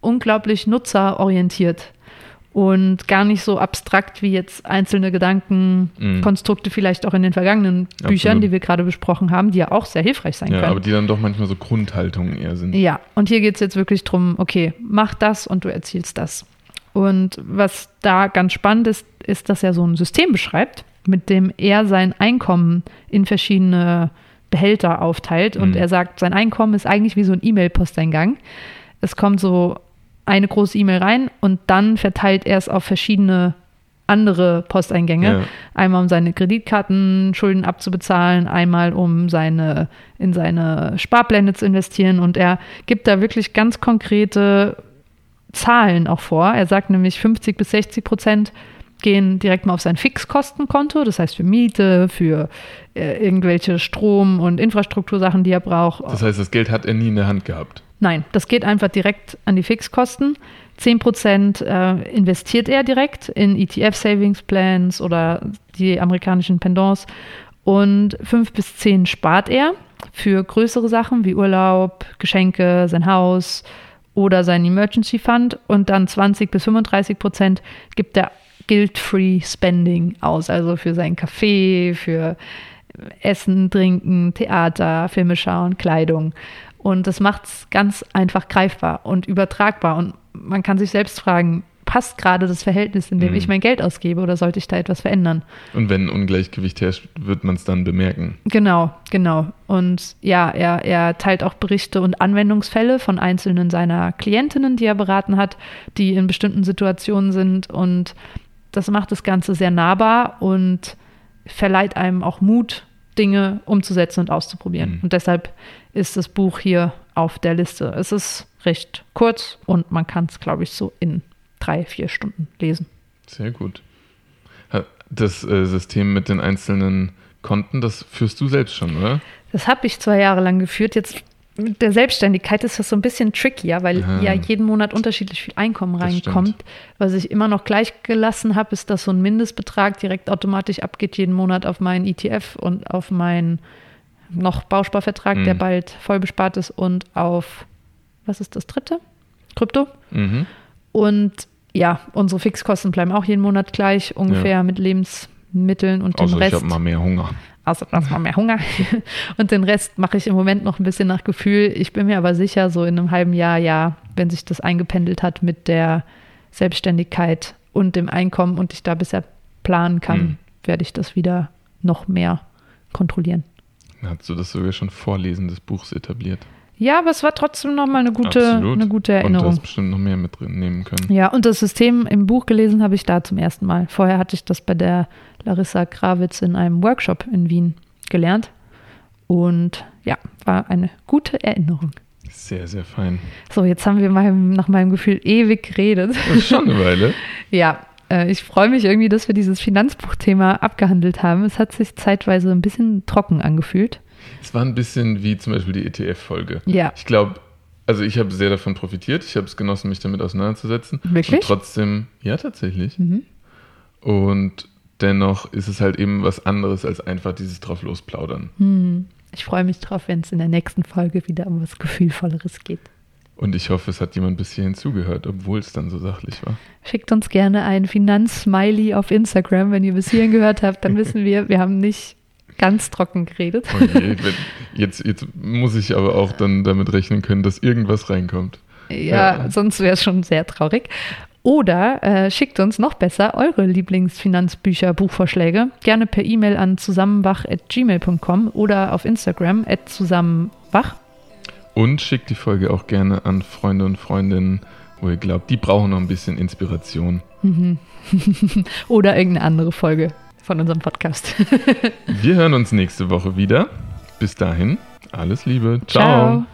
S2: unglaublich nutzerorientiert und gar nicht so abstrakt wie jetzt einzelne Gedanken,
S1: Mhm.
S2: Vielleicht auch in den vergangenen Büchern,
S1: Absolut.
S2: die wir gerade besprochen haben, die ja auch sehr hilfreich sein
S1: Ja, aber
S2: können.
S1: die dann doch manchmal so Grundhaltungen eher sind.
S2: Ja, und hier geht es jetzt wirklich drum, okay, mach das und du erzielst das. Und was da ganz spannend ist, ist, dass er so ein System beschreibt, mit dem er sein Einkommen in verschiedene Behälter aufteilt. Und
S1: Mhm.
S2: er sagt, sein Einkommen ist eigentlich wie so ein E-Mail-Posteingang. Es kommt so eine große E-Mail rein und dann verteilt er es auf verschiedene andere Posteingänge.
S1: Ja.
S2: Einmal um seine Kreditkartenschulden abzubezahlen, einmal um seine in seine Sparpläne zu investieren und er gibt da wirklich ganz konkrete Zahlen auch vor. Er sagt nämlich 50 bis 60 Prozent gehen direkt mal auf sein Fixkostenkonto, das heißt für Miete, für äh, irgendwelche Strom- und Infrastruktursachen, die er braucht.
S1: Das heißt, das Geld hat er nie in der Hand gehabt.
S2: Nein, das geht einfach direkt an die Fixkosten. 10% äh, investiert er direkt in ETF-Savings-Plans oder die amerikanischen Pendants und 5 bis 10 spart er für größere Sachen wie Urlaub, Geschenke, sein Haus oder sein Emergency Fund und dann 20 bis 35 Prozent gibt er Guilt-Free Spending aus, also für seinen Kaffee, für Essen, Trinken, Theater, Filme schauen, Kleidung. Und das macht es ganz einfach greifbar und übertragbar. Und man kann sich selbst fragen, passt gerade das Verhältnis, in dem
S1: Mhm.
S2: ich mein Geld ausgebe oder sollte ich da etwas verändern?
S1: Und wenn ein Ungleichgewicht herrscht, wird man es dann bemerken.
S2: Genau, genau. Und ja, er, er teilt auch Berichte und Anwendungsfälle von einzelnen seiner Klientinnen, die er beraten hat, die in bestimmten Situationen sind. Und das macht das Ganze sehr nahbar und verleiht einem auch Mut, Dinge umzusetzen und auszuprobieren.
S1: Mhm.
S2: Und deshalb ist das Buch hier auf der Liste. Es ist recht kurz und man kann es, glaube ich, so in drei, vier Stunden lesen.
S1: Sehr gut. Das äh, System mit den einzelnen Konten, das führst du selbst schon, oder?
S2: Das habe ich zwei Jahre lang geführt. Jetzt mit der Selbstständigkeit ist das so ein bisschen trickier, weil
S1: Ah.
S2: ja jeden Monat unterschiedlich viel Einkommen reinkommt. Was ich immer noch gleich gelassen habe, ist, dass so ein Mindestbetrag direkt automatisch abgeht jeden Monat auf meinen ETF und auf meinen noch Bausparvertrag, der
S1: Mhm.
S2: bald voll bespart ist und auf, was ist das dritte? Krypto.
S1: Mhm.
S2: Und ja, unsere Fixkosten bleiben auch jeden Monat gleich, ungefähr mit Lebensmitteln und dem
S1: Außer ich
S2: Rest
S1: habe mal mehr Hunger.
S2: Außer dass man mehr Hunger. Und den Rest mache ich im Moment noch ein bisschen nach Gefühl. Ich bin mir aber sicher, so in einem halben Jahr, ja, wenn sich das eingependelt hat mit der Selbstständigkeit und dem Einkommen und ich da bisher planen kann,
S1: Hm.
S2: werde ich das wieder noch mehr kontrollieren.
S1: Hast du das sogar schon vor Lesen des Buchs etabliert?
S2: Ja, aber es war trotzdem noch mal eine gute,
S1: Absolut.
S2: eine gute
S1: Und
S2: Erinnerung.
S1: hast bestimmt noch mehr mit drin nehmen können.
S2: Ja, und das System im Buch gelesen habe ich da zum ersten Mal. Vorher hatte ich das bei der Larissa Krawitz in einem Workshop in Wien gelernt. Und ja, war eine gute Erinnerung.
S1: Sehr, sehr fein.
S2: So, jetzt haben wir mal nach meinem Gefühl ewig geredet.
S1: Das ist schon eine Weile.
S2: ja, äh, ich freue mich irgendwie, dass wir dieses Finanzbuchthema abgehandelt haben. Es hat sich zeitweise ein bisschen trocken angefühlt.
S1: Es war ein bisschen wie zum Beispiel die ETF-Folge.
S2: Ja.
S1: Ich glaube, also ich habe sehr davon profitiert. Ich habe es genossen, mich damit auseinanderzusetzen.
S2: Wirklich?
S1: Und trotzdem, ja, tatsächlich.
S2: Mhm.
S1: Und dennoch ist es halt eben was anderes als einfach dieses drauf losplaudern.
S2: Hm. Ich freue mich drauf, wenn es in der nächsten Folge wieder um was Gefühlvolleres geht.
S1: Und ich hoffe, es hat jemand bis hierhin zugehört, obwohl es dann so sachlich war.
S2: Schickt uns gerne ein Finanzsmiley auf Instagram, wenn ihr bis hierhin gehört habt. Dann wissen wir, wir haben nicht ganz trocken geredet.
S1: Oh je, wenn- jetzt, jetzt muss ich aber auch dann damit rechnen können, dass irgendwas reinkommt.
S2: Ja,
S1: Ja.
S2: sonst wäre es schon sehr traurig. Oder äh, schickt uns noch besser eure Lieblingsfinanzbücher, Buchvorschläge. Gerne per E-Mail an zusammenwach.gmail.com oder auf Instagram at zusammenwach.
S1: Und schickt die Folge auch gerne an Freunde und Freundinnen, wo ihr glaubt, die brauchen noch ein bisschen Inspiration.
S2: Oder irgendeine andere Folge von unserem Podcast.
S1: Wir hören uns nächste Woche wieder. Bis dahin, alles Liebe.
S2: Ciao.
S1: Ciao.